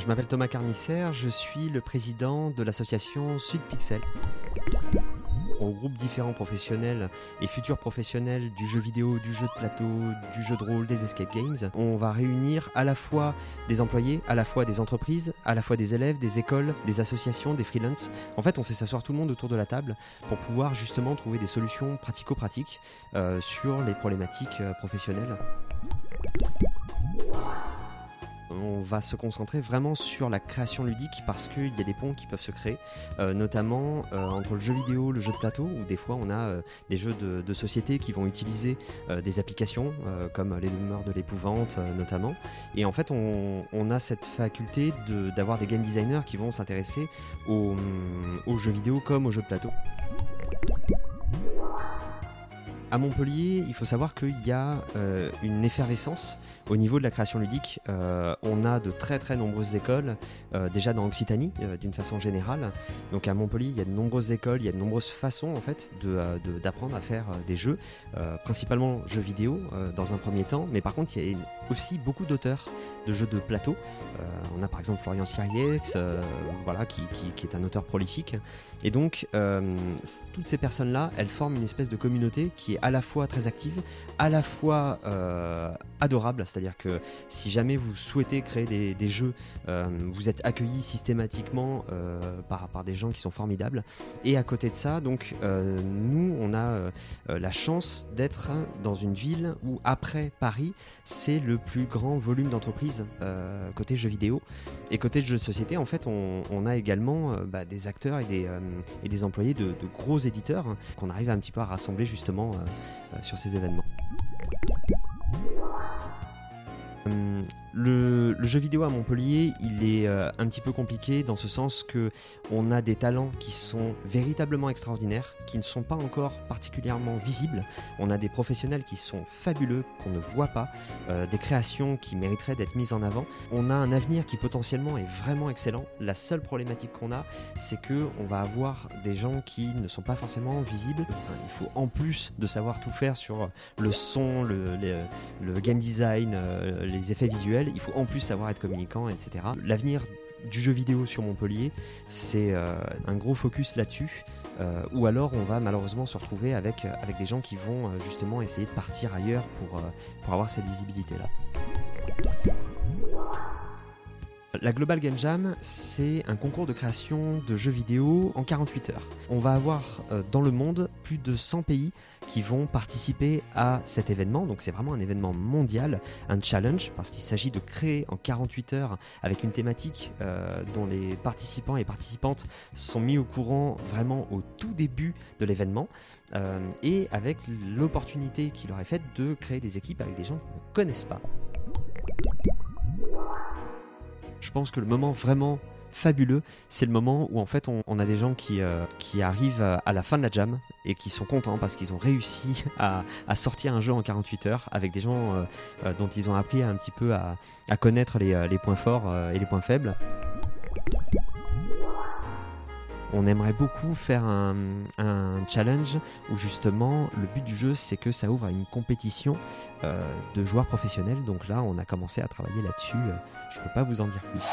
Je m'appelle Thomas Carnisser, je suis le président de l'association Sud Pixel. On regroupe différents professionnels et futurs professionnels du jeu vidéo, du jeu de plateau, du jeu de rôle, des escape games. On va réunir à la fois des employés, à la fois des entreprises, à la fois des élèves, des écoles, des associations, des freelances. En fait, on fait s'asseoir tout le monde autour de la table pour pouvoir justement trouver des solutions pratico-pratiques euh, sur les problématiques euh, professionnelles on va se concentrer vraiment sur la création ludique parce qu'il y a des ponts qui peuvent se créer, euh, notamment euh, entre le jeu vidéo, le jeu de plateau, où des fois on a euh, des jeux de, société qui vont utiliser des applications comme les demeures de l'épouvante notamment. Et en fait, on, a cette faculté d'avoir des game designers qui vont s'intéresser aux jeux vidéo comme aux jeux de plateau. À Montpellier, il faut savoir qu'il y a euh, une effervescence au niveau de la création ludique. Euh, on a de très très nombreuses écoles, euh, déjà dans Occitanie d'une façon générale. Donc à Montpellier, il y a de nombreuses écoles, il y a de nombreuses façons en fait d'apprendre à faire des jeux, principalement jeux vidéo dans un premier temps. Mais par contre, il y a aussi beaucoup d'auteurs de jeux de plateau. on a par exemple Florian Siriex, voilà, qui, qui, est un auteur prolifique. Et donc, toutes ces personnes-là, elles forment une espèce de communauté qui est à la fois très active, à la fois euh, adorable, c'est-à-dire que si jamais vous souhaitez créer des, jeux, euh, vous êtes accueilli systématiquement euh, par, par des gens qui sont formidables. Et à côté de ça, donc nous, on a la chance d'être dans une ville où après Paris, c'est le plus grand volume d'entreprises côté jeux vidéo. Et côté jeux de société, en fait, on, a également bah, des acteurs et des, et des employés de, de gros éditeurs qu'on arrive un petit peu à rassembler justement sur ces événements. Le, jeu vidéo à Montpellier, il est euh, un petit peu compliqué dans ce sens que on a des talents qui sont véritablement extraordinaires, qui ne sont pas encore particulièrement visibles. On a des professionnels qui sont fabuleux, qu'on ne voit pas, euh, des créations qui mériteraient d'être mises en avant. On a un avenir qui potentiellement est vraiment excellent. La seule problématique qu'on a, c'est que on va avoir des gens qui ne sont pas forcément visibles. il faut en plus de savoir tout faire sur le son, le, le game design, euh, les effets visuels il faut en plus savoir être communicant, etc. L'avenir du jeu vidéo sur Montpellier, c'est euh, un gros focus là-dessus. Euh, ou alors on va malheureusement se retrouver avec, euh, avec des gens qui vont justement essayer de partir ailleurs pour, pour avoir cette visibilité-là. La Global Game Jam, c'est un concours de création de jeux vidéo en 48 heures. On va avoir euh, dans le monde plus de 100 pays qui vont participer à cet événement. Donc c'est vraiment un événement mondial, un challenge, parce qu'il s'agit de créer en 48 heures avec une thématique euh, dont les participants et participantes sont mis au courant vraiment au tout début de l'événement, euh, et avec l'opportunité qui leur est faite de créer des équipes avec des gens qu'ils ne connaissent pas je pense que le moment vraiment fabuleux, c'est le moment où en fait on, a des gens qui, euh, arrivent à la fin de la jam et qui sont contents parce qu'ils ont réussi à, sortir un jeu en 48 heures avec des gens euh, euh, dont ils ont appris un petit peu à, connaître les, points forts et les points faibles. On aimerait beaucoup faire un, challenge où justement le but du jeu c'est que ça ouvre à une compétition de joueurs professionnels. Donc là on a commencé à travailler là-dessus. je ne peux pas vous en dire plus.